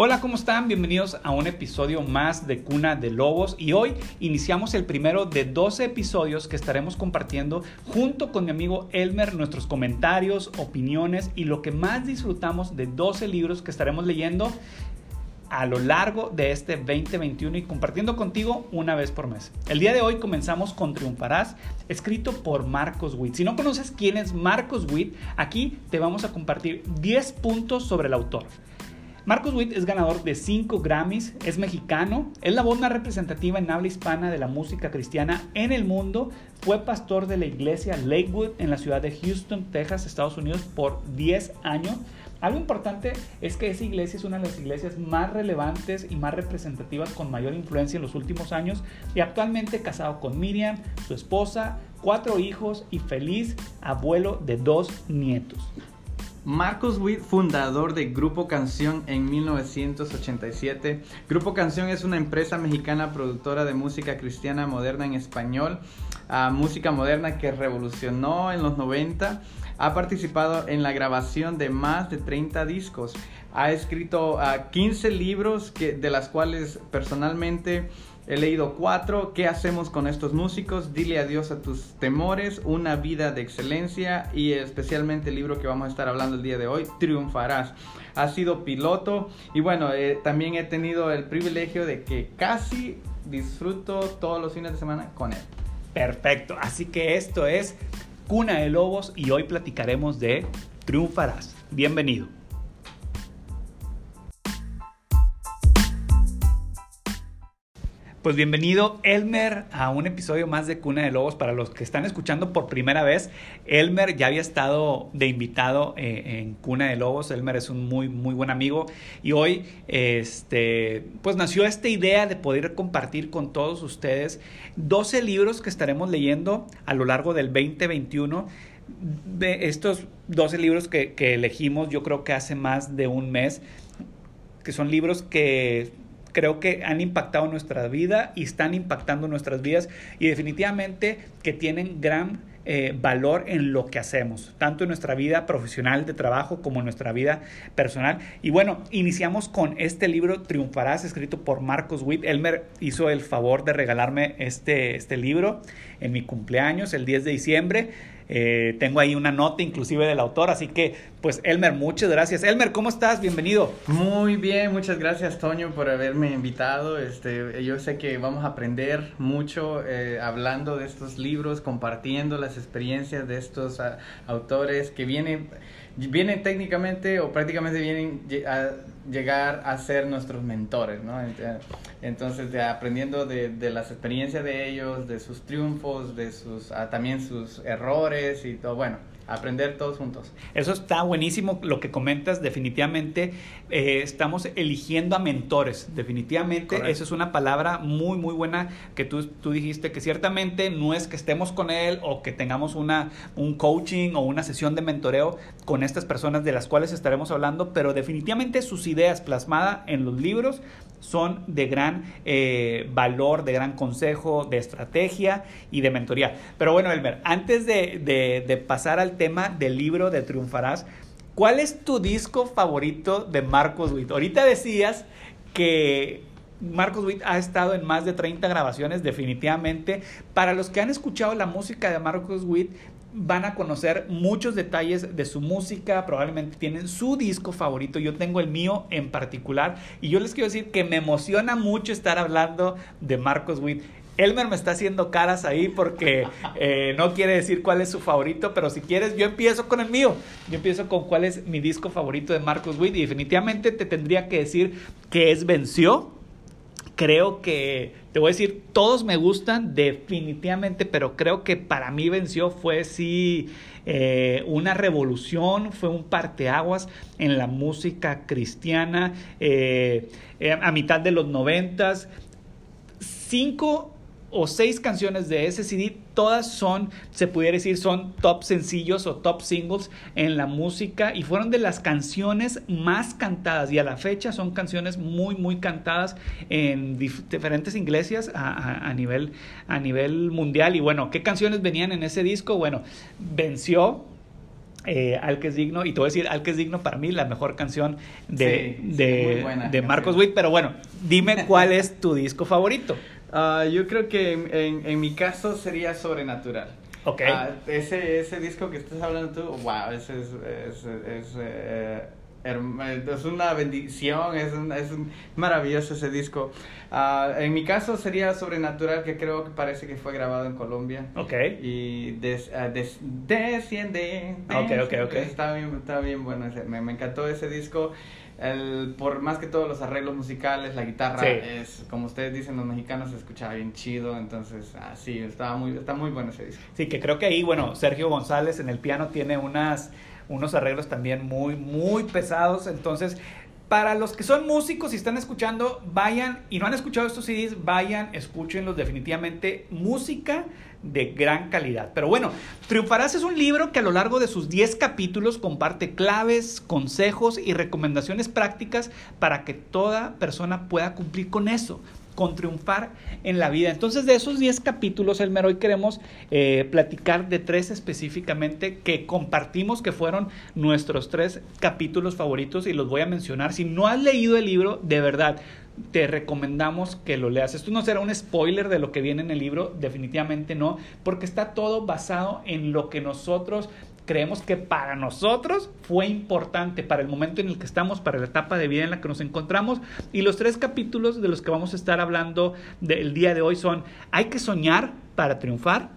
Hola, ¿cómo están? Bienvenidos a un episodio más de Cuna de Lobos y hoy iniciamos el primero de 12 episodios que estaremos compartiendo junto con mi amigo Elmer nuestros comentarios, opiniones y lo que más disfrutamos de 12 libros que estaremos leyendo a lo largo de este 2021 y compartiendo contigo una vez por mes. El día de hoy comenzamos con Triunfarás, escrito por Marcos Witt. Si no conoces quién es Marcos Witt, aquí te vamos a compartir 10 puntos sobre el autor. Marcos Witt es ganador de 5 Grammys, es mexicano, es la voz más representativa en habla hispana de la música cristiana en el mundo, fue pastor de la iglesia Lakewood en la ciudad de Houston, Texas, Estados Unidos por 10 años. Algo importante es que esa iglesia es una de las iglesias más relevantes y más representativas con mayor influencia en los últimos años y actualmente casado con Miriam, su esposa, cuatro hijos y feliz abuelo de dos nietos. Marcos Witt, fundador de Grupo Canción en 1987. Grupo Canción es una empresa mexicana productora de música cristiana moderna en español, uh, música moderna que revolucionó en los 90. Ha participado en la grabación de más de 30 discos. Ha escrito uh, 15 libros de las cuales personalmente He leído cuatro. ¿Qué hacemos con estos músicos? Dile adiós a tus temores, una vida de excelencia y especialmente el libro que vamos a estar hablando el día de hoy, Triunfarás. Ha sido piloto y bueno, eh, también he tenido el privilegio de que casi disfruto todos los fines de semana con él. Perfecto, así que esto es Cuna de Lobos y hoy platicaremos de Triunfarás. Bienvenido. Pues bienvenido Elmer a un episodio más de Cuna de Lobos. Para los que están escuchando por primera vez, Elmer ya había estado de invitado eh, en Cuna de Lobos. Elmer es un muy muy buen amigo y hoy este pues nació esta idea de poder compartir con todos ustedes 12 libros que estaremos leyendo a lo largo del 2021 de estos 12 libros que, que elegimos yo creo que hace más de un mes que son libros que creo que han impactado nuestra vida y están impactando nuestras vidas y definitivamente que tienen gran eh, valor en lo que hacemos, tanto en nuestra vida profesional de trabajo como en nuestra vida personal. Y bueno, iniciamos con este libro Triunfarás, escrito por Marcos Witt. Elmer hizo el favor de regalarme este, este libro en mi cumpleaños, el 10 de diciembre. Eh, tengo ahí una nota inclusive del autor, así que pues Elmer, muchas gracias. Elmer, ¿cómo estás? Bienvenido. Muy bien, muchas gracias Toño por haberme invitado. Este, yo sé que vamos a aprender mucho eh, hablando de estos libros, compartiendo las experiencias de estos uh, autores que vienen vienen técnicamente o prácticamente vienen a llegar a ser nuestros mentores, ¿no? Entonces, de, aprendiendo de, de, las experiencias de ellos, de sus triunfos, de sus, ah, también sus errores y todo, bueno, aprender todos juntos. Eso está buenísimo lo que comentas, definitivamente eh, estamos eligiendo a mentores, definitivamente Correcto. esa es una palabra muy muy buena que tú, tú dijiste, que ciertamente no es que estemos con él o que tengamos una, un coaching o una sesión de mentoreo con estas personas de las cuales estaremos hablando, pero definitivamente sus ideas plasmadas en los libros son de gran eh, valor, de gran consejo, de estrategia y de mentoría. Pero bueno, Elmer, antes de, de, de pasar al tema del libro de Triunfarás, ¿cuál es tu disco favorito de Marcos Witt? Ahorita decías que Marcos Witt ha estado en más de 30 grabaciones, definitivamente. Para los que han escuchado la música de Marcos Witt, van a conocer muchos detalles de su música, probablemente tienen su disco favorito, yo tengo el mío en particular y yo les quiero decir que me emociona mucho estar hablando de Marcos Witt. Elmer me está haciendo caras ahí porque eh, no quiere decir cuál es su favorito, pero si quieres, yo empiezo con el mío. Yo empiezo con cuál es mi disco favorito de Marcos Witt y definitivamente te tendría que decir que es Venció. Creo que, te voy a decir, todos me gustan definitivamente, pero creo que para mí Venció fue sí eh, una revolución, fue un parteaguas en la música cristiana eh, a mitad de los noventas. Cinco o seis canciones de ese CD, todas son, se pudiera decir, son top sencillos o top singles en la música y fueron de las canciones más cantadas y a la fecha son canciones muy, muy cantadas en dif diferentes iglesias a, a, a, nivel, a nivel mundial. Y bueno, ¿qué canciones venían en ese disco? Bueno, venció eh, Al que es digno, y te voy a decir, Al que es digno para mí la mejor canción de, de, Marcos Witt, pero bueno, dime cuál es tu disco favorito. Ah, yo creo que en, en, mi caso sería Sobrenatural. Ok. Ah, ese, ese disco que estás hablando tú, wow, ese es, es, es, eh, es una bendición, es, un, es maravilloso ese disco. Ah, en mi caso sería Sobrenatural, que creo que parece que fue grabado en Colombia. Ok. Y des, uh, des, desciende. Ok, ok, ok. Está bien, está bien bueno, ese, me, me encantó ese disco. El, por más que todos los arreglos musicales, la guitarra es, como ustedes dicen los mexicanos, se escuchaba bien chido, entonces, así, estaba muy, está muy bueno ese disco. Sí, que creo que ahí, bueno, Sergio González en el piano tiene unas unos arreglos también muy, muy pesados. Entonces, para los que son músicos y están escuchando, vayan y no han escuchado estos CDs, vayan, escúchenlos definitivamente. Música de gran calidad. Pero bueno, Triunfarás es un libro que a lo largo de sus 10 capítulos comparte claves, consejos y recomendaciones prácticas para que toda persona pueda cumplir con eso con triunfar en la vida. Entonces, de esos 10 capítulos, Elmer, hoy queremos eh, platicar de tres específicamente que compartimos que fueron nuestros tres capítulos favoritos y los voy a mencionar. Si no has leído el libro, de verdad, te recomendamos que lo leas. Esto no será un spoiler de lo que viene en el libro, definitivamente no, porque está todo basado en lo que nosotros creemos que para nosotros fue importante para el momento en el que estamos, para la etapa de vida en la que nos encontramos. Y los tres capítulos de los que vamos a estar hablando del día de hoy son, hay que soñar para triunfar,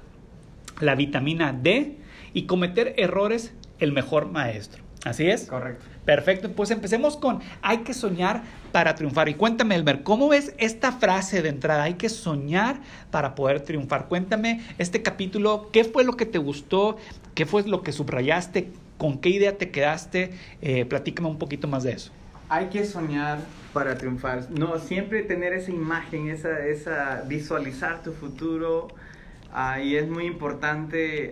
la vitamina D y cometer errores, el mejor maestro. ¿Así es? Correcto. Perfecto, pues empecemos con hay que soñar para triunfar. Y cuéntame, Elmer, ¿cómo ves esta frase de entrada? Hay que soñar para poder triunfar. Cuéntame este capítulo, ¿qué fue lo que te gustó? ¿Qué fue lo que subrayaste? ¿Con qué idea te quedaste? Eh, platícame un poquito más de eso. Hay que soñar para triunfar. No, siempre tener esa imagen, esa, esa visualizar tu futuro. Ah, y es muy importante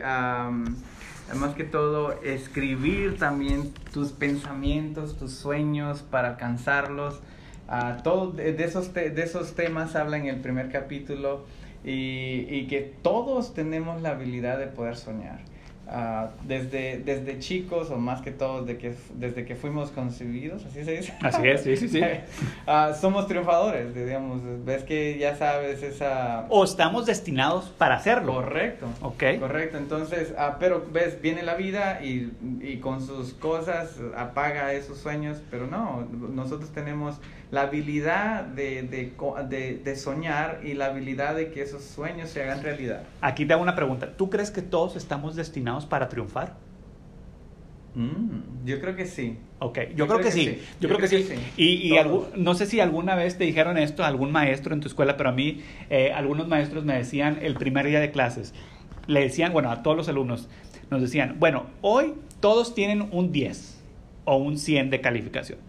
más que todo, escribir también tus pensamientos, tus sueños para alcanzarlos. Uh, todo de, esos de esos temas habla en el primer capítulo y, y que todos tenemos la habilidad de poder soñar. Ah, desde, desde chicos, o más que todo desde que, desde que fuimos concebidos, así se dice. Así es, sí, sí, sí. uh, somos triunfadores, digamos, ves que ya sabes esa... O estamos destinados para hacerlo. Correcto. Ok. Correcto, entonces, uh, pero ves, viene la vida y, y con sus cosas apaga esos sueños, pero no, nosotros tenemos la habilidad de, de, de, soñar y la habilidad de que esos sueños se hagan realidad. Aquí te hago una pregunta. ¿Tú crees que todos estamos destinados para triunfar? Mm, yo creo que sí. Ok, yo, creo, que, sí. Yo, creo, que, sí. Y, y no sé si alguna vez te dijeron esto, algún maestro en tu escuela, pero a mí eh, algunos maestros me decían el primer día de clases, le decían, bueno, a todos los alumnos, nos decían, bueno, hoy todos tienen un 10 o un 100 de calificación.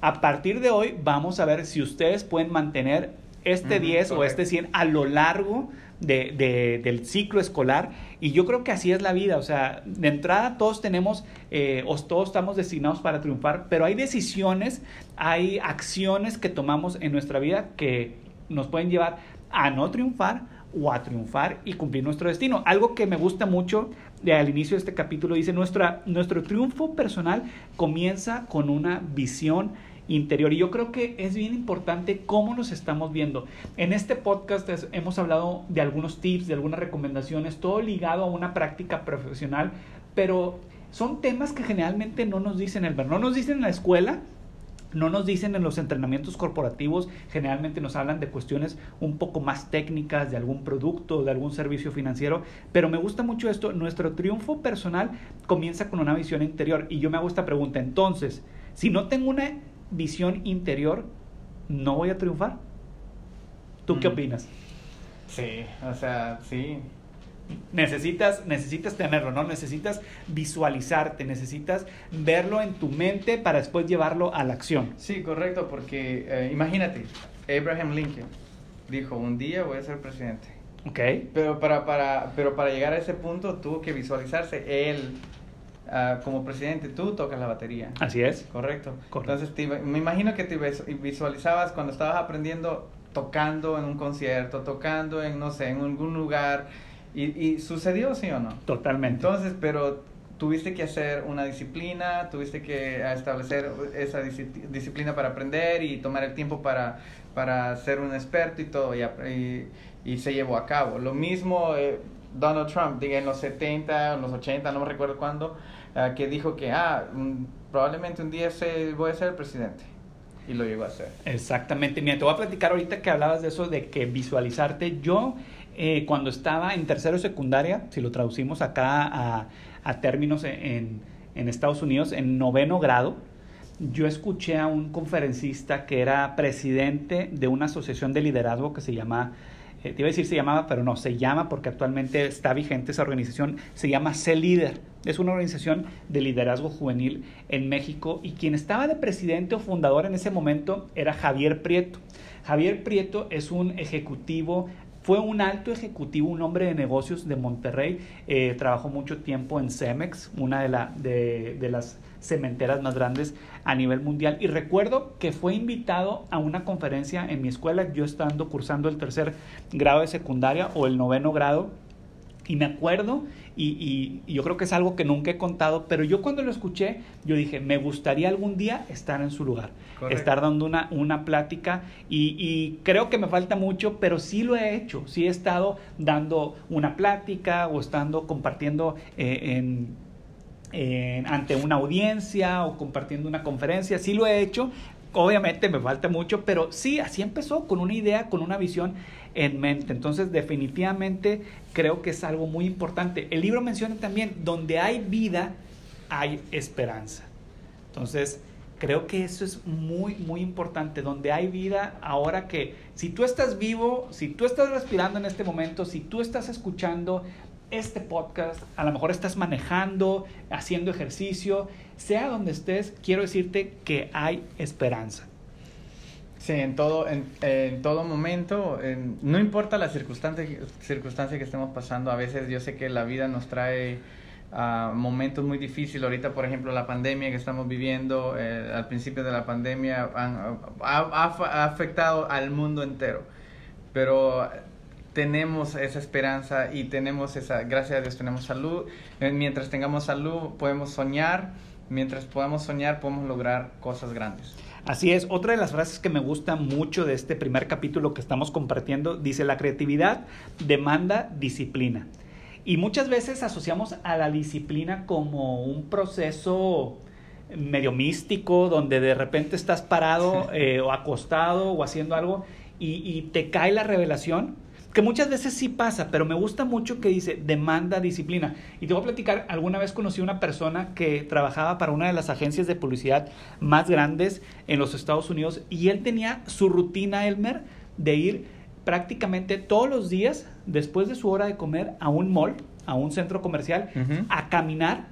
A partir de hoy vamos a ver si ustedes pueden mantener este 10 o este 100 a lo largo de, del ciclo escolar. Y yo creo que así es la vida. O sea, de entrada todos tenemos, eh, o todos estamos destinados para triunfar, pero hay decisiones, hay acciones que tomamos en nuestra vida que nos pueden llevar a no triunfar o a triunfar y cumplir nuestro destino. Algo que me gusta mucho al inicio de este capítulo dice, nuestra, nuestro triunfo personal comienza con una visión interior. Y yo creo que es bien importante cómo nos estamos viendo. En este podcast hemos hablado de algunos tips, de algunas recomendaciones, todo ligado a una práctica profesional, pero son temas que generalmente no nos dicen el no nos dicen en la escuela, no nos dicen en los entrenamientos corporativos, generalmente nos hablan de cuestiones un poco más técnicas, de algún producto, de algún servicio financiero, pero me gusta mucho esto, nuestro triunfo personal comienza con una visión interior y yo me hago esta pregunta, entonces, si no tengo una visión interior, no voy a triunfar. ¿Tú qué mm. opinas? Sí, o sea, sí. Necesitas, necesitas tenerlo, ¿no? Necesitas visualizarte, necesitas verlo en tu mente para después llevarlo a la acción. Sí, correcto, porque eh, imagínate, Abraham Lincoln dijo, un día voy a ser presidente. Ok. Pero para, para, pero para llegar a ese punto tuvo que visualizarse él Ah, como presidente, tú tocas la batería. Así es. Correcto. Entonces, me imagino que te visualizabas cuando estabas aprendiendo tocando en un concierto, tocando en, no sé, en algún lugar. Y, y sucedió, sí o no? Totalmente. Entonces, pero tuviste que hacer una disciplina, tuviste que establecer esa disciplina para aprender y tomar el tiempo para, para ser un experto y todo, y, y, se llevó a cabo. Lo mismo eh, Donald Trump, diga, en los 70, en los 80, no me recuerdo cuándo, eh, que dijo que, ah, probablemente un día se, voy a ser el presidente. Y lo llegó a hacer. Exactamente. Mira, te voy a platicar ahorita que hablabas de eso, de que visualizarte. Yo, eh, cuando estaba en tercero secundaria, si lo traducimos acá a, a términos en, Estados Unidos, en noveno grado, yo escuché a un conferencista que era presidente de una asociación de liderazgo que se llama eh, te iba a decir se llamaba, pero no, se llama porque actualmente está vigente esa organización, se llama C-Líder. Es una organización de liderazgo juvenil en México y quien estaba de presidente o fundador en ese momento era Javier Prieto. Javier Prieto es un ejecutivo fue un alto ejecutivo, un hombre de negocios de Monterrey. Eh, trabajó mucho tiempo en Cemex, una de, la, de, de las cementeras más grandes a nivel mundial. Y recuerdo que fue invitado a una conferencia en mi escuela, yo estando cursando el tercer grado de secundaria o el noveno grado. Y me acuerdo, y, y, yo creo que es algo que nunca he contado, pero yo cuando lo escuché, yo dije, me gustaría algún día estar en su lugar, estar dando una, una plática, y, y, creo que me falta mucho, pero sí lo he hecho, sí he estado dando una plática o estando compartiendo eh, en ante una audiencia o compartiendo una conferencia. Sí lo he hecho, obviamente me falta mucho, pero sí, así empezó con una idea, con una visión en mente. Entonces, definitivamente creo que es algo muy importante. El libro menciona también, donde hay vida, hay esperanza. Entonces, creo que eso es muy, muy importante. Donde hay vida, ahora que si tú estás vivo, si tú estás respirando en este momento, si tú estás escuchando, este podcast, a lo mejor estás manejando, haciendo ejercicio, sea donde estés, quiero decirte que hay esperanza. Sí, en todo, en, en todo momento, no importa la circunstancia, circunstancia que estemos pasando, a veces yo sé que la vida nos trae uh, momentos muy difíciles. Ahorita, por ejemplo, la pandemia que estamos viviendo, eh, al principio de la pandemia, ha, ha afectado al mundo entero. Pero tenemos esa esperanza y tenemos esa, gracias a Dios tenemos salud. Eh, mientras tengamos salud podemos soñar, mientras podamos soñar podemos lograr cosas grandes. Así es, otra de las frases que me gusta mucho de este primer capítulo que estamos compartiendo dice, la creatividad demanda disciplina. Y muchas veces asociamos a la disciplina como un proceso medio místico, donde de repente estás parado eh, o acostado o haciendo algo y, y te cae la revelación que muchas veces sí pasa, pero me gusta mucho que dice demanda disciplina. Y te voy a platicar, alguna vez conocí a una persona que trabajaba para una de las agencias de publicidad más grandes en los Estados Unidos y él tenía su rutina, Elmer, de ir prácticamente todos los días después de su hora de comer a un mall, a un centro comercial, a caminar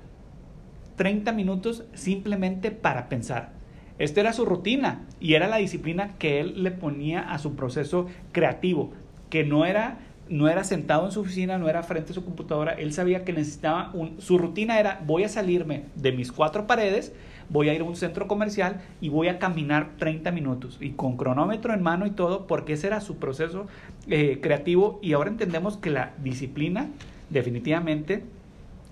30 minutos simplemente para pensar. Esta era su rutina y era la disciplina que él le ponía a su proceso creativo que no era, no era sentado en su oficina, no era frente a su computadora, él sabía que necesitaba un, su rutina era voy a salirme de mis cuatro paredes, voy a ir a un centro comercial y voy a caminar 30 minutos y con cronómetro en mano y todo, porque ese era su proceso eh, creativo y ahora entendemos que la disciplina definitivamente,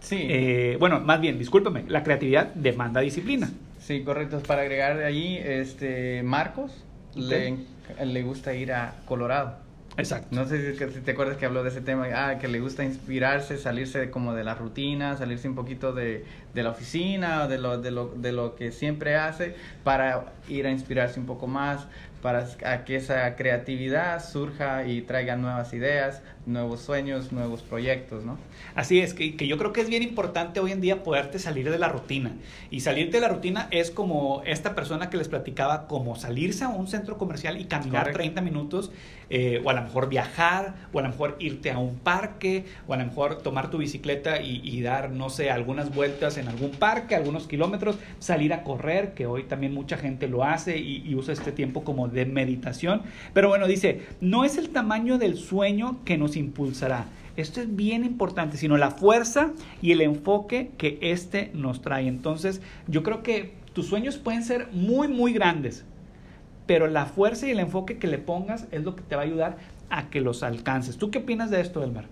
sí. Eh, bueno, más bien, discúlpeme, la creatividad demanda disciplina. Sí, correcto. Para agregar allí, este Marcos le, le gusta ir a Colorado. Exacto. No sé si te acuerdas que habló de ese tema, ah, que le gusta inspirarse, salirse como de la rutina, salirse un poquito de, de la oficina, de lo, de, lo, de lo que siempre hace, para ir a inspirarse un poco más, para que esa creatividad surja y traiga nuevas ideas, nuevos sueños, nuevos proyectos, ¿no? Así es, que, que, yo creo que es bien importante hoy en día poderte salir de la rutina. Y salir de la rutina es como esta persona que les platicaba, como salirse a un centro comercial y caminar 30 minutos, eh, o a lo mejor viajar, o a lo mejor irte a un parque, o a lo mejor tomar tu bicicleta y, dar, no sé, algunas vueltas en algún parque, algunos kilómetros, salir a correr, que hoy también mucha gente lo hace y, y usa este tiempo como de meditación. Pero bueno, dice, no es el tamaño del sueño que nos impulsará. Esto es bien importante, sino la fuerza y el enfoque que este nos trae. Entonces, yo creo que tus sueños pueden ser muy, muy grandes, pero la fuerza y el enfoque que le pongas es lo que te va a ayudar a que los alcances. ¿Tú qué opinas de esto, Elmer?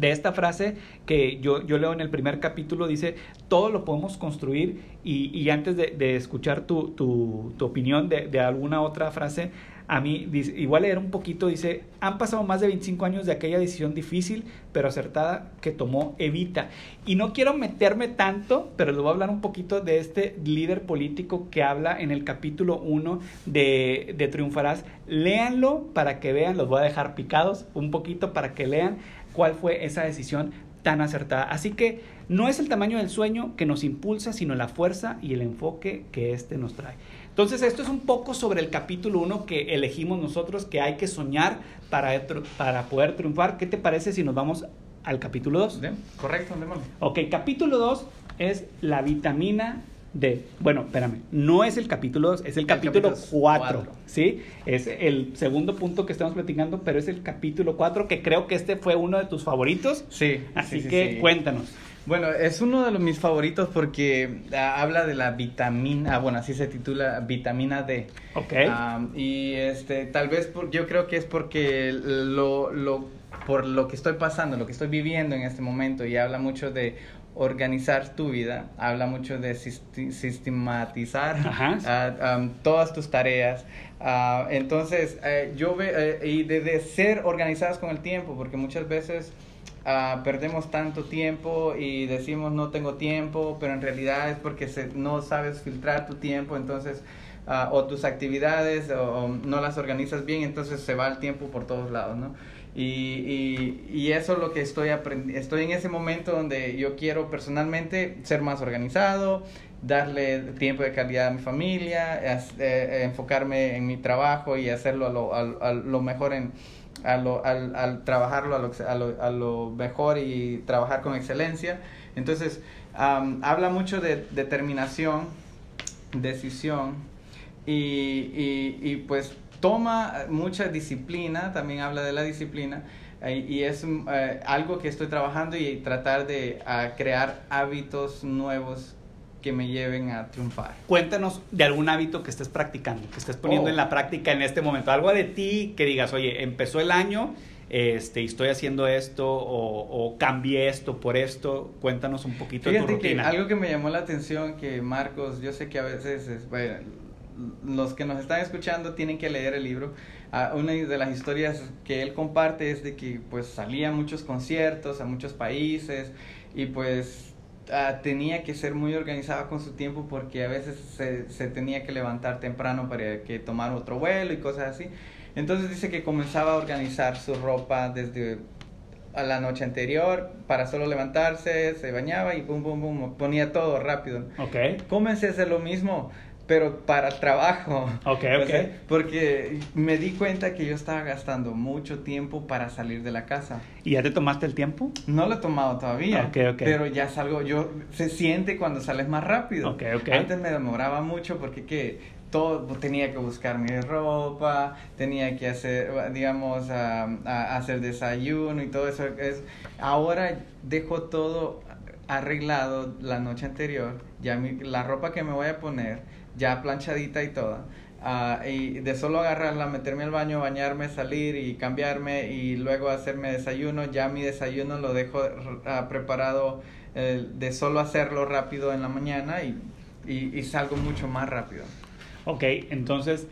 de esta frase que yo, yo leo en el primer capítulo, dice, todo lo podemos construir y, y antes de, de escuchar tu, tu, tu opinión de, de, alguna otra frase, a mí, igual leer un poquito, dice, han pasado más de 25 años de aquella decisión difícil, pero acertada que tomó Evita. Y no quiero meterme tanto, pero les voy a hablar un poquito de este líder político que habla en el capítulo 1 de, de Triunfarás. Léanlo para que vean, los voy a dejar picados un poquito para que lean cuál fue esa decisión tan acertada. Así que no es el tamaño del sueño que nos impulsa, sino la fuerza y el enfoque que éste nos trae. Entonces, esto es un poco sobre el capítulo 1 que elegimos nosotros, que hay que soñar para, para poder triunfar. ¿Qué te parece si nos vamos al capítulo 2? Correcto, démosle. Ok, capítulo 2 es la vitamina D. Bueno, espérame, no es el capítulo 2, es el, el capítulo 4, ¿sí? Es el segundo punto que estamos platicando, pero es el capítulo 4 que creo que este fue uno de tus favoritos. Sí. Así sí, que sí. cuéntanos. Bueno, es uno de los, mis favoritos porque uh, habla de la vitamina, ah, bueno, así se titula vitamina D. Ok. Um, y este, tal vez por, yo creo que es porque lo, lo, por lo que estoy pasando, lo que estoy viviendo en este momento y habla mucho de organizar tu vida, habla mucho de sistematizar uh, um, todas tus tareas. Uh, entonces, uh, yo veo, y de, de, ser organizadas con el tiempo, porque muchas veces uh, perdemos tanto tiempo y decimos no tengo tiempo, pero en realidad es porque se, no sabes filtrar tu tiempo, entonces, o tus actividades, o, no las organizas bien, entonces se va el tiempo por todos lados, ¿no? Y, y, y, eso es lo que estoy aprendiendo. Estoy en ese momento donde yo quiero personalmente ser más organizado, darle tiempo de calidad a mi familia, es, eh, enfocarme en mi trabajo y hacerlo a lo, a, a lo mejor en, a lo, al, al trabajarlo a lo, a, lo, a lo mejor y trabajar con excelencia. Entonces, um, habla mucho de determinación, decisión y, y, y pues toma mucha disciplina, también habla de la disciplina, eh, y es eh, algo que estoy trabajando y tratar de uh, crear hábitos nuevos que me lleven a triunfar. Cuéntanos de algún hábito que estés practicando, que estés poniendo oh. en la práctica en este momento, algo de ti que digas, oye, empezó el año, este, estoy haciendo esto o, o, cambié esto por esto. Cuéntanos un poquito Fíjate de tu rutina. Que algo que me llamó la atención, que Marcos, yo sé que a veces es, bueno, los que nos están escuchando tienen que leer el libro. Uh, una de las historias que él comparte es de que pues salía a muchos conciertos, a muchos países y pues uh, tenía que ser muy organizado con su tiempo porque a veces se, se, tenía que levantar temprano para que tomar otro vuelo y cosas así. Entonces dice que comenzaba a organizar su ropa desde a la noche anterior para solo levantarse, se bañaba y pum, pum, pum, ponía todo rápido. Okay. Comencé a hacer lo mismo pero para trabajo. Ok, ok. O sea, porque me di cuenta que yo estaba gastando mucho tiempo para salir de la casa. ¿Y ya te tomaste el tiempo? No lo he tomado todavía. Ok, ok. Pero ya salgo, yo, se siente cuando sales más rápido. Ok, ok. Antes me demoraba mucho porque que todo tenía que buscar mi ropa, tenía que hacer, digamos, a, a hacer desayuno y todo eso. Es, ahora dejo todo arreglado la noche anterior, ya mi, la ropa que me voy a poner ya planchadita y toda. Uh, y de solo agarrarla, meterme al baño, bañarme, salir y cambiarme y luego hacerme desayuno, ya mi desayuno lo dejo uh, preparado uh, de solo hacerlo rápido en la mañana y, y, y, salgo mucho más rápido. Ok, entonces,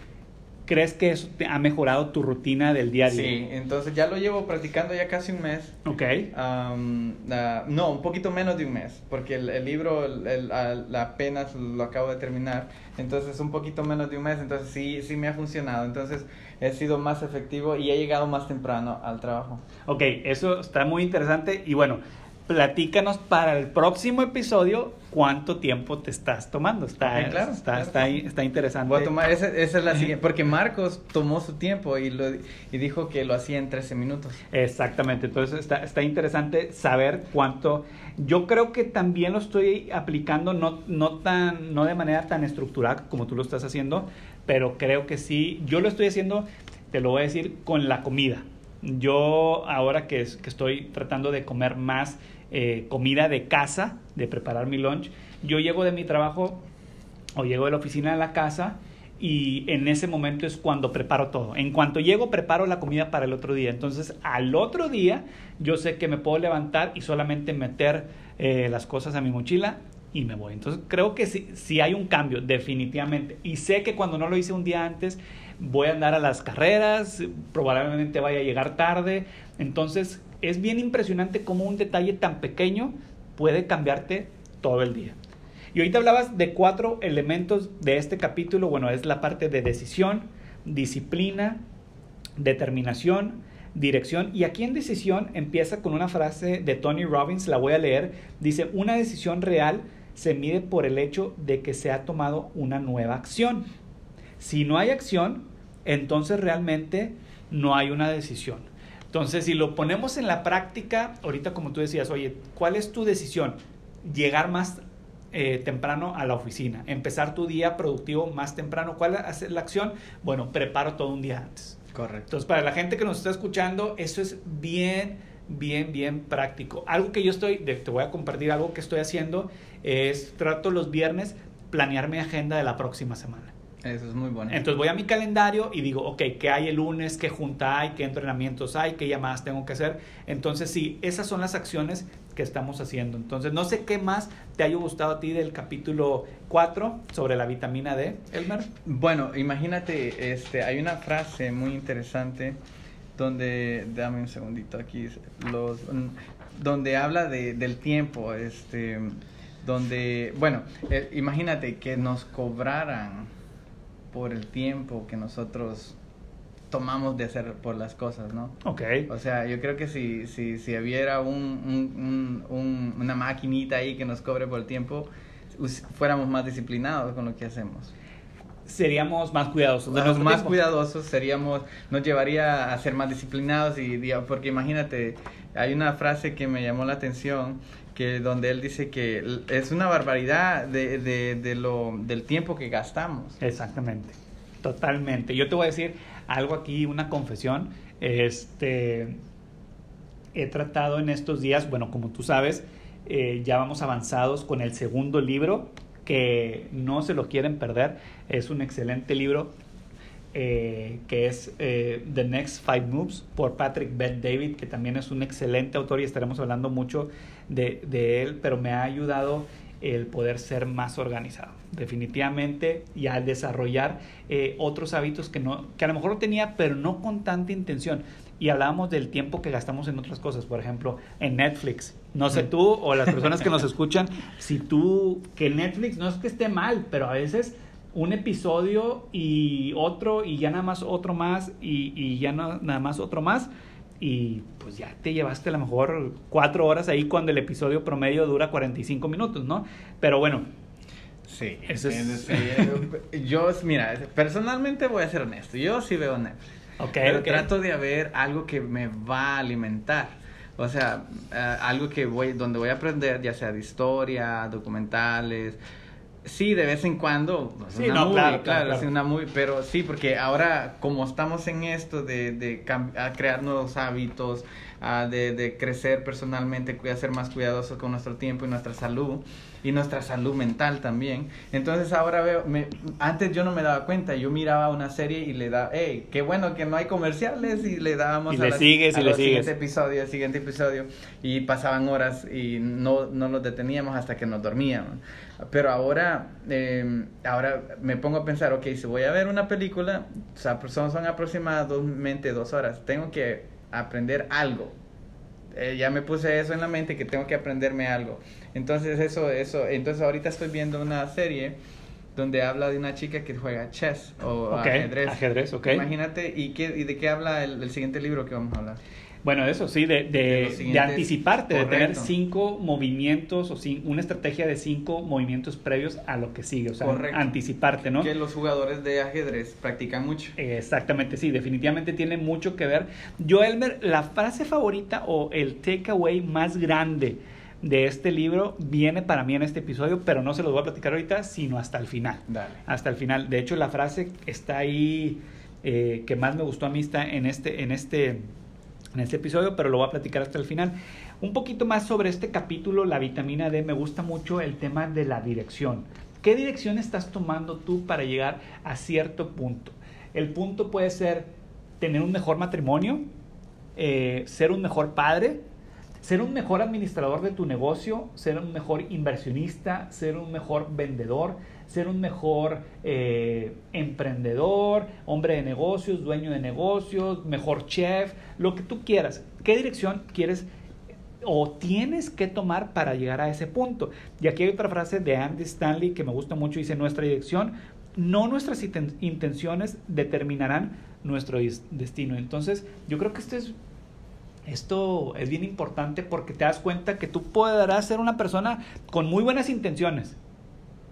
¿crees que eso te ha mejorado tu rutina del día a día? Sí, entonces ya lo llevo practicando ya casi un mes. Ok. Um, no, un poquito menos de un mes, porque el, el libro el, el, apenas lo acabo de terminar entonces un poquito menos de un mes, entonces sí, sí me ha funcionado, entonces he sido más efectivo y he llegado más temprano al trabajo. Ok, eso está muy interesante y bueno, platícanos para el próximo episodio cuánto tiempo te estás tomando. Está, claro, está, claro. está, está, interesante. Voy a tomar, esa, esa es la siguiente, porque Marcos tomó su tiempo y, lo, y dijo que lo hacía en 13 minutos. Exactamente, entonces está, está interesante saber cuánto. Yo creo que también lo estoy aplicando, no, no, tan, no de manera tan estructurada como tú lo estás haciendo, pero creo que sí. Yo lo estoy haciendo, te lo voy a decir, con la comida. Yo ahora que, que estoy tratando de comer más eh, comida de casa, de preparar mi lunch, yo llego de mi trabajo o llego de la oficina a la casa y en ese momento es cuando preparo todo. En cuanto llego, preparo la comida para el otro día. Entonces, al otro día, yo sé que me puedo levantar y solamente meter eh, las cosas a mi mochila y me voy. Entonces, creo que sí, sí hay un cambio, definitivamente. Y sé que cuando no lo hice un día antes, voy a andar a las carreras, probablemente vaya a llegar tarde. Entonces, es bien impresionante cómo un detalle tan pequeño puede cambiarte todo el día. Y ahorita hablabas de cuatro elementos de este capítulo. Bueno, es la parte de decisión, disciplina, determinación, dirección. Y aquí en decisión empieza con una frase de Tony Robbins, la voy a leer. Dice, una decisión real se mide por el hecho de que se ha tomado una nueva acción. Si no hay acción, entonces realmente no hay una decisión. Entonces, si lo ponemos en la práctica, ahorita como tú decías, oye, ¿cuál es tu decisión? Llegar más eh, temprano a la oficina, empezar tu día productivo más temprano. ¿Cuál es la acción? Bueno, preparo todo un día antes. Correcto. Entonces, para la gente que nos está escuchando, eso es bien, bien, bien práctico. Algo que yo estoy, te voy a compartir algo que estoy haciendo, es trato los viernes planear mi agenda de la próxima semana. Eso es muy bueno. Entonces voy a mi calendario y digo, ok, ¿qué hay el lunes? ¿Qué junta hay? ¿Qué entrenamientos hay? ¿Qué llamadas tengo que hacer? Entonces sí, esas son las acciones que estamos haciendo. Entonces no sé qué más te haya gustado a ti del capítulo 4 sobre la vitamina D, Elmer. Bueno, imagínate, este, hay una frase muy interesante donde, dame un segundito aquí, los, donde habla de, del tiempo, este, donde, bueno, eh, imagínate que nos cobraran por el tiempo que nosotros tomamos de hacer por las cosas, ¿no? Ok. O sea, yo creo que si, si, si hubiera un, un, una maquinita ahí que nos cobre por el tiempo, fuéramos más disciplinados con lo que hacemos. Seríamos más cuidadosos. más cuidadosos, seríamos, nos llevaría a ser más disciplinados y, porque imagínate, hay una frase que me llamó la atención que donde él dice que es una barbaridad de, de, de, lo, del tiempo que gastamos. Exactamente, totalmente. Yo te voy a decir algo aquí, una confesión. Este, he tratado en estos días, bueno, como tú sabes, eh, ya vamos avanzados con el segundo libro, que no se lo quieren perder. Es un excelente libro eh, que es eh, The Next Five Moves por Patrick Bet David, que también es un excelente autor y estaremos hablando mucho de, de él, pero me ha ayudado el poder ser más organizado, definitivamente, y al desarrollar eh, otros hábitos que, no, que a lo mejor tenía, pero no con tanta intención. Y hablábamos del tiempo que gastamos en otras cosas, por ejemplo, en Netflix. No sé tú o las personas que nos escuchan, si tú, que Netflix no es que esté mal, pero a veces un episodio y otro y ya nada más otro más y, y ya no, nada más otro más y pues ya te llevaste a lo mejor cuatro horas ahí cuando el episodio promedio dura 45 minutos, ¿no? Pero bueno. Sí, eso es... yo, mira, personalmente voy a ser honesto, yo sí veo Netflix. Okay, pero trato de ver algo que me va a alimentar. O sea, eh, algo que voy, donde voy a aprender, ya sea de historia, documentales, Sí, de vez en cuando. Pues, sí, no, claro, claro, una muy, pero sí, porque ahora como estamos en esto de, de crear nuevos hábitos, de, de, crecer personalmente, ser más cuidadosos con nuestro tiempo y nuestra salud y nuestra salud mental también. Entonces ahora veo, me, antes yo no me daba cuenta, yo miraba una serie y le daba, hey, qué bueno que no hay comerciales y le dábamos y le sigues y le sigues. siguiente episodio, el siguiente episodio y pasaban horas y no, no nos deteníamos hasta que nos dormíamos. Pero ahora, eh, ahora me pongo a pensar, ok, si voy a ver una película, o sea, son, son aproximadamente dos horas, tengo que aprender algo. Eh, ya me puse eso en la mente que tengo que aprenderme algo. Entonces eso, eso, entonces ahorita estoy viendo una serie donde habla de una chica que juega chess o ajedrez. Ajedrez, ok. Imagínate, ¿y, qué, y de qué habla el siguiente libro que vamos a hablar? Bueno, eso sí, de, de, anticiparte, de tener cinco movimientos o una estrategia de cinco movimientos previos a lo que sigue, o sea, anticiparte, ¿no? Que los jugadores de ajedrez practican mucho. Exactamente, sí, definitivamente tiene mucho que ver. Yo, Elmer, la frase favorita o el takeaway más grande de este libro viene para mí en este episodio, pero no se los voy a platicar ahorita, sino hasta el final. Dale. Hasta el final. De hecho, la frase está ahí eh, que más me gustó a mí está en este, en este en este episodio, pero lo voy a platicar hasta el final. Un poquito más sobre este capítulo, la vitamina D, me gusta mucho el tema de la dirección. ¿Qué dirección estás tomando tú para llegar a cierto punto? El punto puede ser tener un mejor matrimonio, eh, ser un mejor padre, ser un mejor administrador de tu negocio, ser un mejor inversionista, ser un mejor vendedor, ser un mejor eh, emprendedor, hombre de negocios, dueño de negocios, mejor chef, lo que tú quieras. ¿Qué dirección quieres o tienes que tomar para llegar a ese punto? Y aquí hay otra frase de Andy Stanley que me gusta mucho, dice, nuestra dirección, no nuestras intenciones determinarán nuestro destino. Entonces, yo creo que esto es esto es bien importante porque te das cuenta que tú podrás ser una persona con muy buenas intenciones,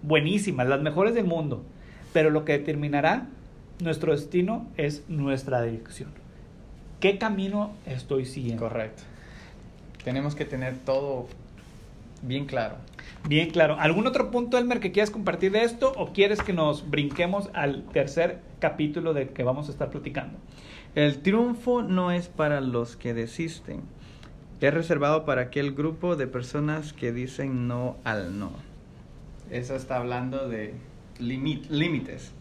buenísimas, las mejores del mundo, pero lo que determinará nuestro destino es nuestra dirección. ¿Qué camino estoy siguiendo? Correcto. Tenemos que tener todo bien claro. Bien claro. ¿Algún otro punto, Elmer, que quieras compartir de esto o quieres que nos brinquemos al tercer capítulo de que vamos a estar platicando? El triunfo no es para los que desisten. Es reservado para aquel grupo de personas que dicen no al no. Eso está hablando de límites.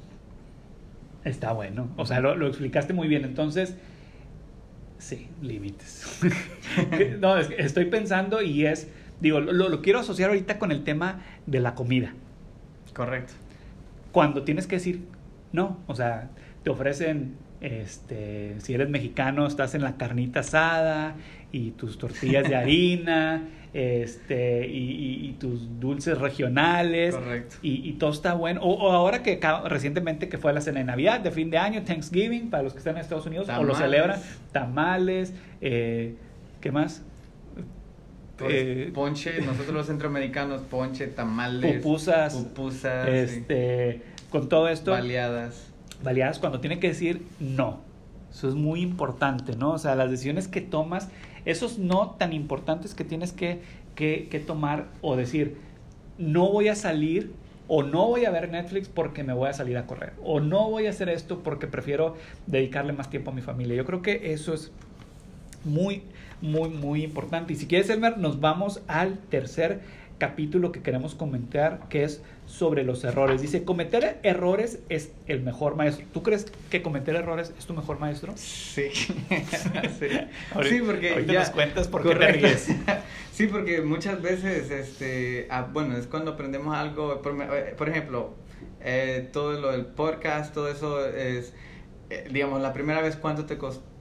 Está bueno. O sea, lo, explicaste muy bien. Entonces, sí, límites. no, estoy pensando y es, digo, lo, lo quiero asociar ahorita con el tema de la comida. Correcto. Cuando tienes que decir no, o sea, te ofrecen este, si eres mexicano, estás en la carnita asada y tus tortillas de harina, este, y, tus dulces regionales. Correcto. Y, todo está bueno. O, ahora que recientemente que fue la cena de Navidad, de fin de año, Thanksgiving, para los que están en Estados Unidos, o lo celebran, tamales, eh, ¿qué más? Pues, eh, ponche, nosotros los centroamericanos, ponche, tamales, pupusas, pupusas este, con todo esto. Baleadas validadas cuando tiene que decir no. Eso es muy importante, ¿no? O sea, las decisiones que tomas, esos no tan importantes que tienes que, que, tomar o decir, no voy a salir o no voy a ver Netflix porque me voy a salir a correr, o no voy a hacer esto porque prefiero dedicarle más tiempo a mi familia. Yo creo que eso es muy, muy, muy importante. Y si quieres, Elmer, nos vamos al tercer capítulo que queremos comentar, que es sobre los errores. Dice, cometer errores es el mejor maestro. ¿Tú crees que cometer errores es tu mejor maestro? Sí. sí. porque ya nos cuentas por qué sí, porque muchas veces, este, ah, bueno, es cuando aprendemos algo, por, eh, ejemplo, eh, todo lo del podcast, todo eso es, eh, digamos, la primera vez, ¿cuánto te,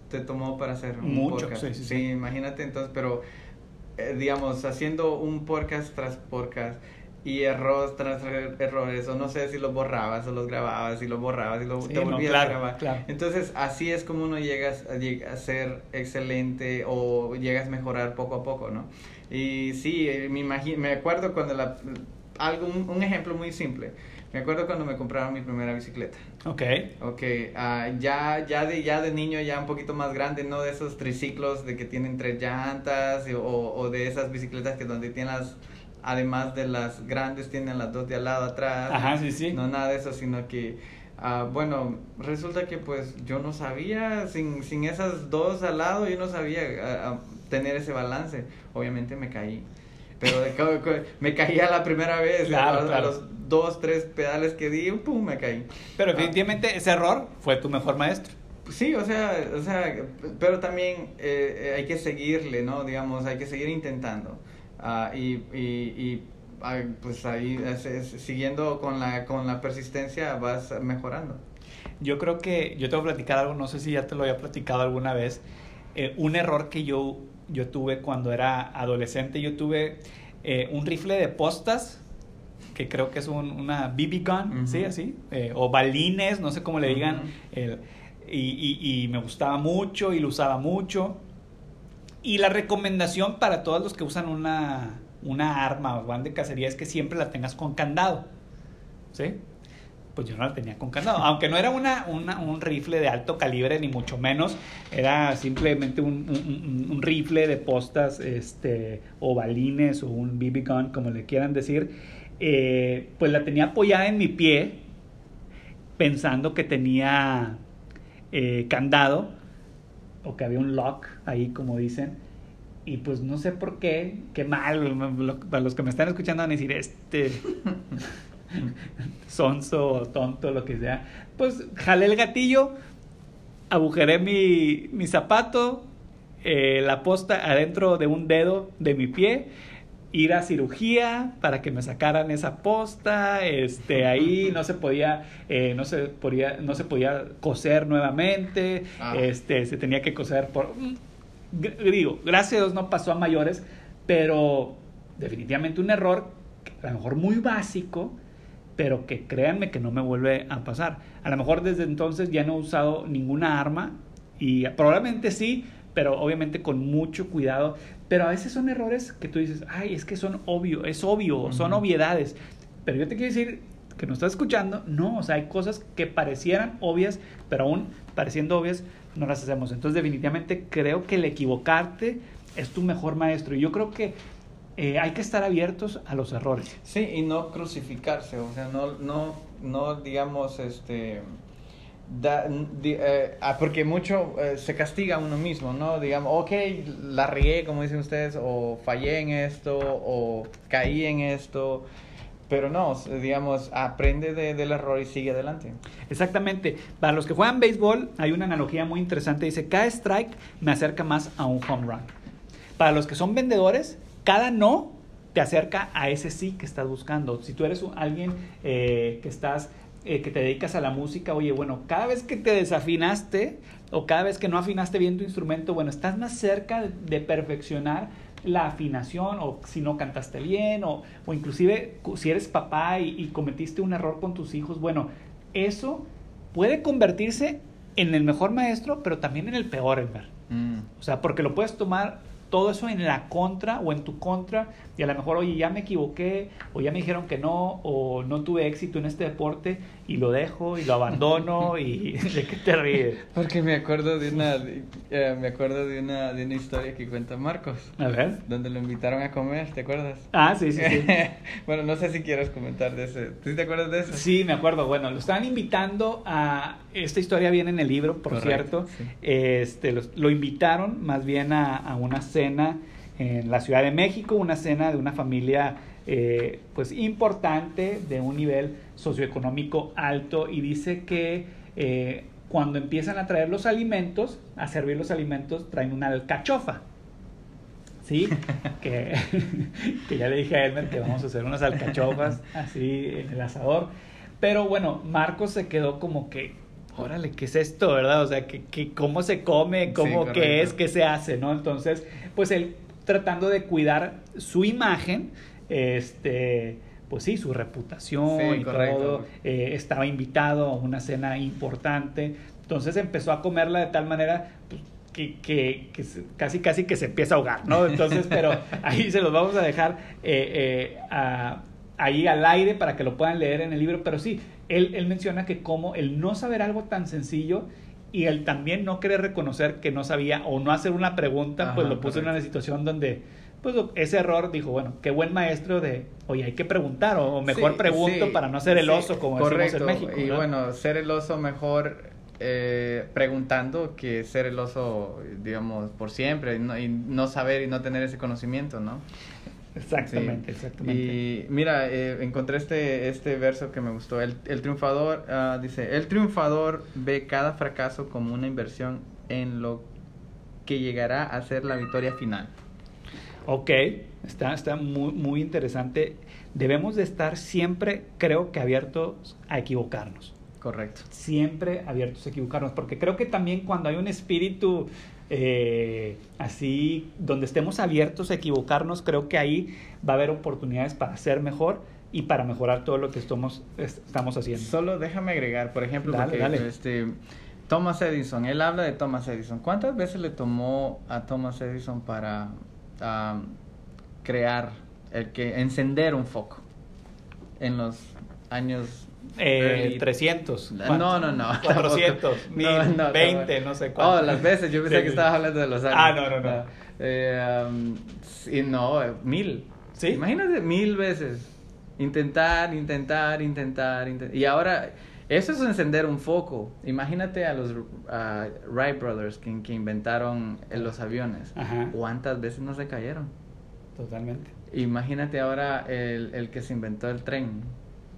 te tomó para hacer un Mucho, podcast? Sí, sí, imagínate, entonces, pero, digamos, haciendo un podcast tras podcast, y errores tras errores, o no sé si los borrabas o los grababas, y los borrabas y lo, te volvías a grabar. Entonces, así es como uno llega a, a, ser excelente o llegas a mejorar poco a poco, ¿no? Y sí, eh, me, imagino, me acuerdo cuando la... Algo, un, ejemplo muy simple. Me acuerdo cuando me compraron mi primera bicicleta. Ok. Ok, uh, ya, ya, de, ya de niño, ya un poquito más grande, no de esos triciclos de que tienen tres llantas o, o de esas bicicletas que donde tienen las además de las grandes, tienen las dos de al lado atrás. Ajá, sí, sí. No nada de eso, sino que, uh, bueno, resulta que pues yo no sabía, sin, sin esas dos al lado, yo no sabía uh, tener ese balance. Obviamente me caí. Pero me caí a la primera vez, claro, a, los dos, tres pedales que di, pum, me caí. Pero definitivamente ese error fue tu mejor maestro. Sí, o sea, o sea, pero también eh, hay que seguirle, ¿no? Digamos, hay que seguir intentando. Ah, y, y, pues ahí siguiendo con la, con la persistencia vas mejorando. Yo creo que yo te voy a platicar algo, no sé si ya te lo había platicado alguna vez, eh, un error que yo, yo tuve cuando era adolescente, yo tuve eh, un rifle de postas, que creo que es un, una BB gun, ¿sí? Así, eh, o balines, no sé cómo le digan, y, y, y me gustaba mucho y lo usaba mucho. Y la recomendación para todos los que usan una, una arma o van de cacería es que siempre la tengas con candado. ¿Sí? Pues yo no la tenía con candado. Aunque no era una, una un rifle de alto calibre, ni mucho menos. Era simplemente un, un, rifle de postas este, o balines o un BB gun, como le quieran decir. Eh, pues la tenía apoyada en mi pie, pensando que tenía eh, candado o que había un lock ahí, como dicen. Y pues no sé por qué, qué mal, para los que me están escuchando van a decir, este, sonso, tonto, lo que sea, pues jalé el gatillo, agujeré mi, mi zapato, eh, la posta adentro de un dedo de mi pie ir a cirugía para que me sacaran esa posta, este, ahí no se podía, eh, no se podía, no se podía coser nuevamente, ah. este, se tenía que coser por, digo, gracias a Dios no pasó a mayores, pero definitivamente un error, a lo mejor muy básico, pero que créanme que no me vuelve a pasar. A lo mejor desde entonces ya no he usado ninguna arma y probablemente sí, pero obviamente con mucho cuidado. Pero a veces son errores que tú dices, ay, es que son obvio, es obvio, son obviedades. Pero yo te quiero decir que no estás escuchando, no, o sea, hay cosas que parecieran obvias, pero aún pareciendo obvias, no las hacemos. Entonces, definitivamente creo que el equivocarte es tu mejor maestro. Y yo creo que eh, hay que estar abiertos a los errores. Sí, y no crucificarse, o sea, no, no, no digamos, este Da, eh, ah, porque mucho eh, se castiga a uno mismo, ¿no? Digamos, ok, la regué, como dicen ustedes, o fallé en esto, o caí en esto, pero no, digamos, aprende del error y sigue adelante. Exactamente. Para los que juegan béisbol, hay una analogía muy interesante. Dice, cada strike me acerca más a un home run. Para los que son vendedores, cada no te acerca a ese sí que estás buscando. Si tú eres alguien eh, que estás eh, que te dedicas a la música, oye, bueno, cada vez que te desafinaste o cada vez que no afinaste bien tu instrumento, bueno, estás más cerca de, perfeccionar la afinación o si no cantaste bien o, o inclusive si eres papá y, cometiste un error con tus hijos, bueno, eso puede convertirse en el mejor maestro, pero también en el peor, Elmer. Mm. O sea, porque lo puedes tomar todo eso en la contra o en tu contra y a lo mejor, oye, ya me equivoqué o ya me dijeron que no o no tuve éxito en este deporte y lo dejo y lo abandono y de qué te ríes. Porque me acuerdo de una eh, me acuerdo de una de una historia que cuenta Marcos. A ver. Donde lo invitaron a comer, ¿te acuerdas? Ah, sí, sí, sí. bueno, no sé si quieres comentar de ese. ¿Tú te acuerdas de eso? Sí, me acuerdo. Bueno, lo estaban invitando a esta historia viene en el libro, por cierto. Este lo invitaron más bien a, a una cena en la Ciudad de México, una cena de una familia eh, pues importante, de un nivel socioeconómico alto, y dice que eh, cuando empiezan a traer los alimentos, a servir los alimentos, traen una alcachofa. ¿Sí? que, que ya le dije a Elmer que vamos a hacer unas alcachofas así en el asador. Pero bueno, Marcos se quedó como que, órale, ¿qué es esto, verdad? O sea, que, cómo se come, cómo, qué es, qué se hace, ¿no? Entonces, pues él tratando de cuidar su imagen, este, pues sí, su reputación y todo. Eh, estaba invitado a una cena importante. Entonces empezó a comerla de tal manera pues, que, que, casi casi que se empieza a ahogar, ¿no? Entonces, pero ahí se los vamos a dejar eh, eh, ahí al aire para que lo puedan leer en el libro. Pero sí, él, él menciona que como el no saber algo tan sencillo y él también no querer reconocer que no sabía o no hacer una pregunta, pues lo puso en una situación donde pues ese error dijo, bueno, qué buen maestro de, oye, hay que preguntar o mejor pregunto para no ser el oso como correcto. decimos en México. Y bueno, ser el oso mejor eh, preguntando que ser el oso, digamos, por siempre y no saber y no tener ese conocimiento, ¿no? Exactamente, exactamente. Y mira, eh, encontré este, este verso que me gustó. El, el triunfador ah, dice, el triunfador ve cada fracaso como una inversión en lo que llegará a ser la victoria final. Ok, está, está muy, muy interesante. Debemos de estar siempre, creo que abiertos a equivocarnos. Correcto. Siempre abiertos a equivocarnos, porque creo que también cuando hay un espíritu eh, así, donde estemos abiertos a equivocarnos, creo que ahí va a haber oportunidades para ser mejor y para mejorar todo lo que estamos, estamos haciendo. Solo déjame agregar, por ejemplo, este Thomas Edison, él habla de Thomas Edison. ¿Cuántas veces le tomó a Thomas Edison para crear, el que encender un foco en los años eh, 300. No, no, no. 400, 1000, no, 20, no, sé cuánto. Oh, las veces, yo pensé que estabas hablando de los años. Ah, no, no, no. Eh, um, no, eh, mil. ¿Sí? Imagínate mil veces. Intentar, intentar, intentar, intentar. Y ahora, eso es encender un foco. Imagínate a los Wright Brothers que, que inventaron los aviones. Ajá. ¿Cuántas veces no se cayeron? Totalmente. Imagínate ahora el, el que se inventó el tren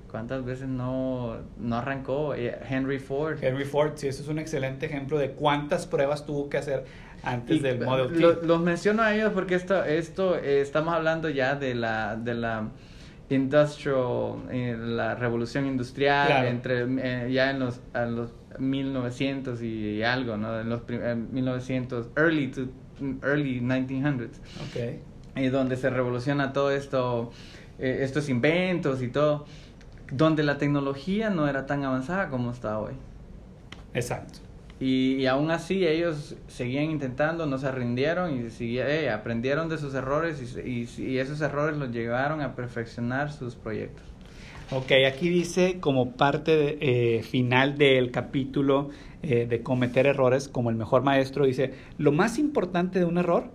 ¿Cuántas veces no, no arrancó eh, Henry Ford? Henry Ford, sí, eso es un excelente ejemplo de cuántas pruebas tuvo que hacer antes del Model T. los menciono a ellos porque esto, esto eh, estamos hablando ya de la, de la industrial, eh, la revolución industrial, entre ya en los, a los 1900 y algo, ¿no? En los 1900, early to early 1900s. Okay. Y donde se revoluciona todo esto, estos inventos y todo donde la tecnología no era tan avanzada como está hoy. Exacto. Y, aún así ellos seguían intentando, no se rindieron y eh, aprendieron de sus errores y, esos errores los llevaron a perfeccionar sus proyectos. Ok, aquí dice como parte eh, final del capítulo eh, de cometer errores como el mejor maestro, dice, lo más importante de un error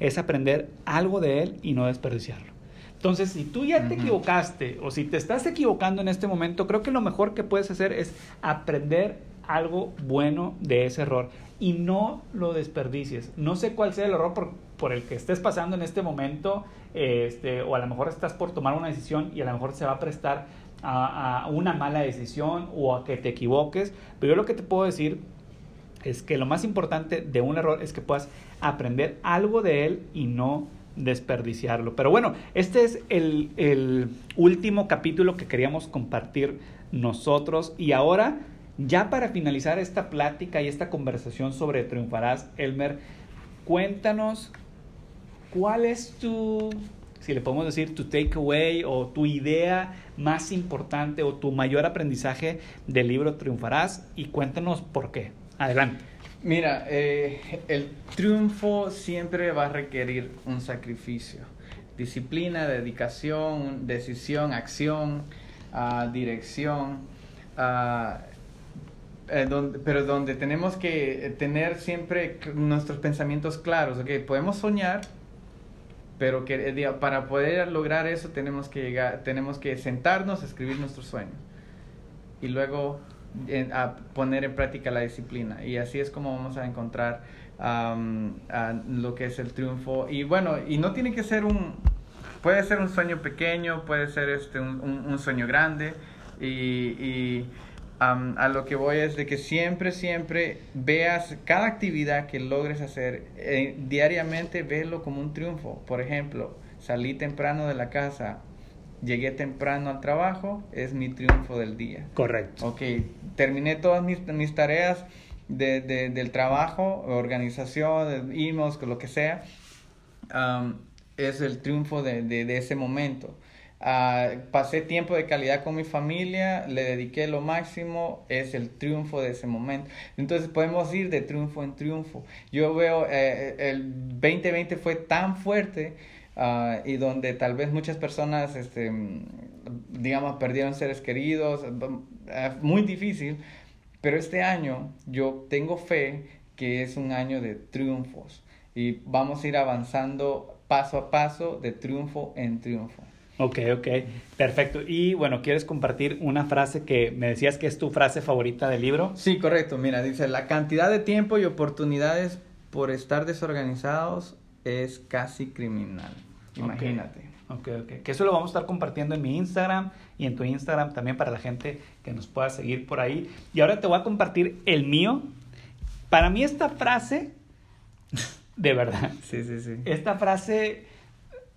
es aprender algo de él y no desperdiciarlo. Entonces, si tú ya te equivocaste o si te estás equivocando en este momento, creo que lo mejor que puedes hacer es aprender algo bueno de ese error y no lo desperdicies. No sé cuál sea el error por, el que estés pasando en este momento, este, o a lo mejor estás por tomar una decisión y a lo mejor se va a prestar a, una mala decisión o a que te equivoques, pero yo lo que te puedo decir es que lo más importante de un error es que puedas aprender algo de él y no desperdiciarlo. Pero bueno, este es el, último capítulo que queríamos compartir nosotros y ahora, ya para finalizar esta plática y esta conversación sobre Triunfarás, Elmer, cuéntanos cuál es tu, si le podemos decir, tu takeaway o tu idea más importante o tu mayor aprendizaje del libro Triunfarás y cuéntanos por qué. Adelante. Mira, eh, el triunfo siempre va a requerir un sacrificio. Disciplina, dedicación, decisión, acción, uh, dirección. Uh, pero donde tenemos que tener siempre nuestros pensamientos claros. Okay? Podemos soñar, pero que, eh, para poder lograr eso tenemos que, llegar, tenemos que sentarnos, escribir nuestros sueños. Y luego a poner en práctica la disciplina y así es como vamos a encontrar lo que es el triunfo y bueno y no tiene que ser un puede ser un sueño pequeño puede ser este un, un, sueño grande y, y a lo que voy es de que siempre siempre veas cada actividad que logres hacer eh, diariamente velo como un triunfo por ejemplo salí temprano de la casa llegué temprano al trabajo, es mi triunfo del día. Correcto. Ok, terminé todas mis, mis tareas de, de, del trabajo, organización, emails, lo que sea, es el triunfo de, de ese momento. Uh, pasé tiempo de calidad con mi familia, le dediqué lo máximo, es el triunfo de ese momento. Entonces podemos ir de triunfo en triunfo. Yo veo, eh, el 2020 fue tan fuerte Ah, y donde tal vez muchas personas, este, digamos, perdieron seres queridos, eh, muy difícil, pero este año yo tengo fe que es un año de triunfos y vamos a ir avanzando paso a paso de triunfo en triunfo. Ok, ok, perfecto. Y bueno, ¿quieres compartir una frase que me decías que es tu frase favorita del libro? Sí, correcto. Mira, dice, la cantidad de tiempo y oportunidades por estar desorganizados es casi criminal. Imagínate. Ok, ok. Que eso lo vamos a estar compartiendo en mi Instagram y en tu Instagram también para la gente que nos pueda seguir por ahí. Y ahora te voy a compartir el mío. Para mí esta frase, de verdad. Sí, sí, sí. Esta frase,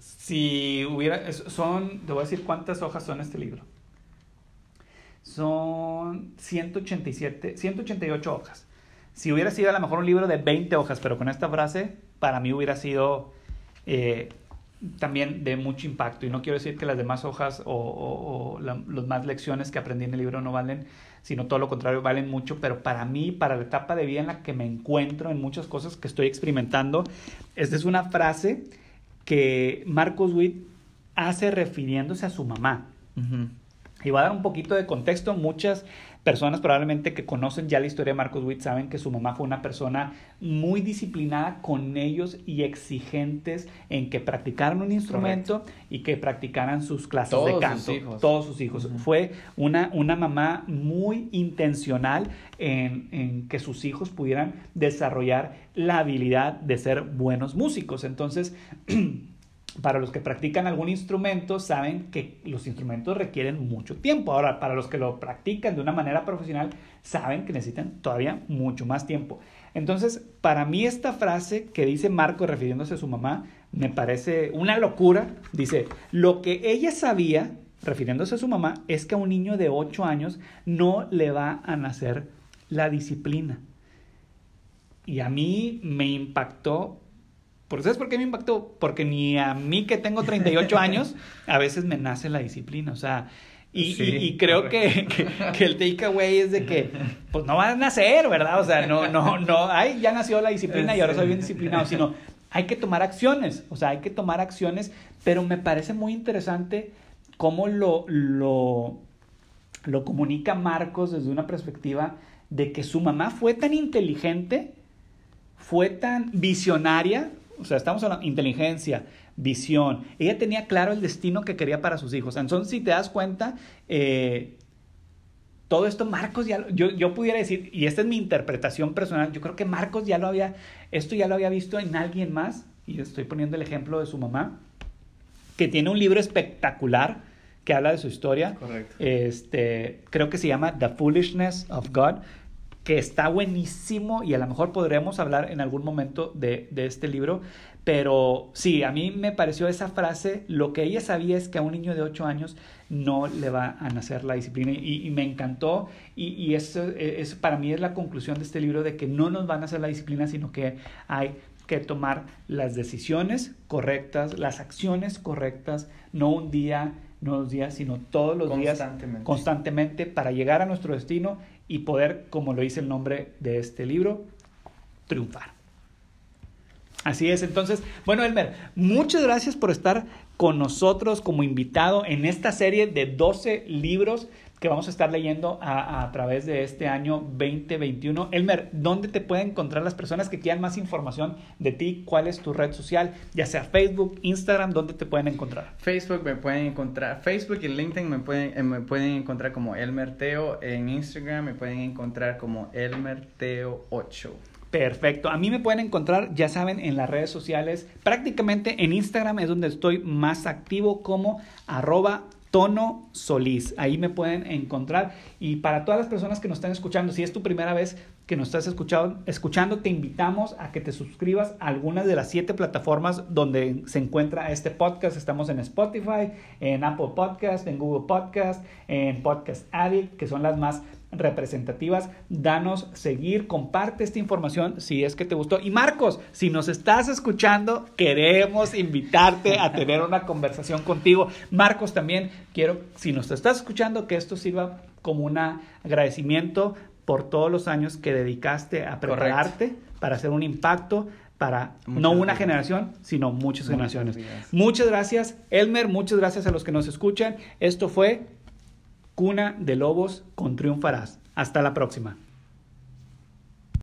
si hubiera, son, te voy a decir cuántas hojas son este libro. Son 187, 188 hojas. Si hubiera sido a lo mejor un libro de 20 hojas, pero con esta frase, para mí hubiera sido eh, también de mucho impacto. Y no quiero decir que las demás hojas o, las más lecciones que aprendí en el libro no valen, sino todo lo contrario, valen mucho. Pero para mí, para la etapa de vida en la que me encuentro, en muchas cosas que estoy experimentando, esta es una frase que Marcos Witt hace refiriéndose a su mamá. Y va a dar un poquito de contexto. Muchas personas probablemente que conocen ya la historia de Marcos Witt saben que su mamá fue una persona muy disciplinada con ellos y exigentes en que practicaran un instrumento y que practicaran sus clases de canto. Todos sus hijos. Fue una, una mamá muy intencional en, en que sus hijos pudieran desarrollar la habilidad de ser buenos músicos. Entonces, para los que practican algún instrumento, saben que los instrumentos requieren mucho tiempo. Ahora, para los que lo practican de una manera profesional, saben que necesitan todavía mucho más tiempo. Entonces, para mí esta frase que dice Marco refiriéndose a su mamá, me parece una locura. Dice, lo que ella sabía, refiriéndose a su mamá, es que a un niño de 8 años no le va a nacer la disciplina. Y a mí me impactó ¿Sabes por qué me impactó? Porque ni a mí que tengo 38 años, a veces me nace la disciplina. O sea, y, creo que, que, el takeaway es de que, pues no va a nacer, ¿verdad? O sea, no, no, no, ay, ya nació la disciplina y ahora soy bien disciplinado, sino hay que tomar acciones, o sea, hay que tomar acciones, pero me parece muy interesante cómo lo, lo, lo comunica Marcos desde una perspectiva de que su mamá fue tan inteligente, fue tan visionaria, o sea, estamos hablando inteligencia, visión. Ella tenía claro el destino que quería para sus hijos. Entonces, si te das cuenta, eh, todo esto Marcos ya, yo, yo pudiera decir, y esta es mi interpretación personal, yo creo que Marcos ya lo había, esto ya lo había visto en alguien más, y estoy poniendo el ejemplo de su mamá, que tiene un libro espectacular que habla de su historia. Correcto. Este, creo que se llama The Foolishness of God que está buenísimo y a lo mejor podremos hablar en algún momento de, este libro, pero sí, a mí me pareció esa frase, lo que ella sabía es que a un niño de 8 años no le va a nacer la disciplina y, me encantó y, eso, eso, para mí es la conclusión de este libro de que no nos van a hacer la disciplina, sino que hay que tomar las decisiones correctas, las acciones correctas, no un día, no dos días, sino todos los días constantemente para llegar a nuestro destino y poder, como lo dice el nombre de este libro, triunfar. Así es, entonces, bueno, Elmer, muchas gracias por estar con nosotros como invitado en esta serie de 12 libros que vamos a estar leyendo a, través de este año 2021. Elmer, ¿dónde te pueden encontrar las personas que quieran más información de ti? ¿Cuál es tu red social? Ya sea Facebook, Instagram, ¿dónde te pueden encontrar? Facebook me pueden encontrar, Facebook y LinkedIn me pueden, eh, me pueden encontrar como Elmer Teo, en Instagram me pueden encontrar como Elmer Teo 8. Perfecto. A mí me pueden encontrar, ya saben, en las redes sociales. Prácticamente en Instagram es donde estoy más activo como arroba Tono Solís. Ahí me pueden encontrar. Y para todas las personas que nos están escuchando, si es tu primera vez que nos estás escuchando, escuchando, te invitamos a que te suscribas a algunas de las siete plataformas donde se encuentra este podcast. Estamos en Spotify, en Apple Podcast, en Google Podcast, en Podcast Addict, que son las más representativas. Danos seguir, comparte esta información si es que te gustó. Y Marcos, si nos estás escuchando, queremos invitarte a tener una conversación contigo. Marcos, también quiero, si nos estás escuchando, que esto sirva como un agradecimiento por todos los años que dedicaste a prepararte para hacer un impacto para no una generación, sino muchas, muchas generaciones. Muchas gracias, Elmer, muchas gracias a los que nos escuchan. Esto fue Cuna de Lobos con Triunfarás. Hasta la próxima.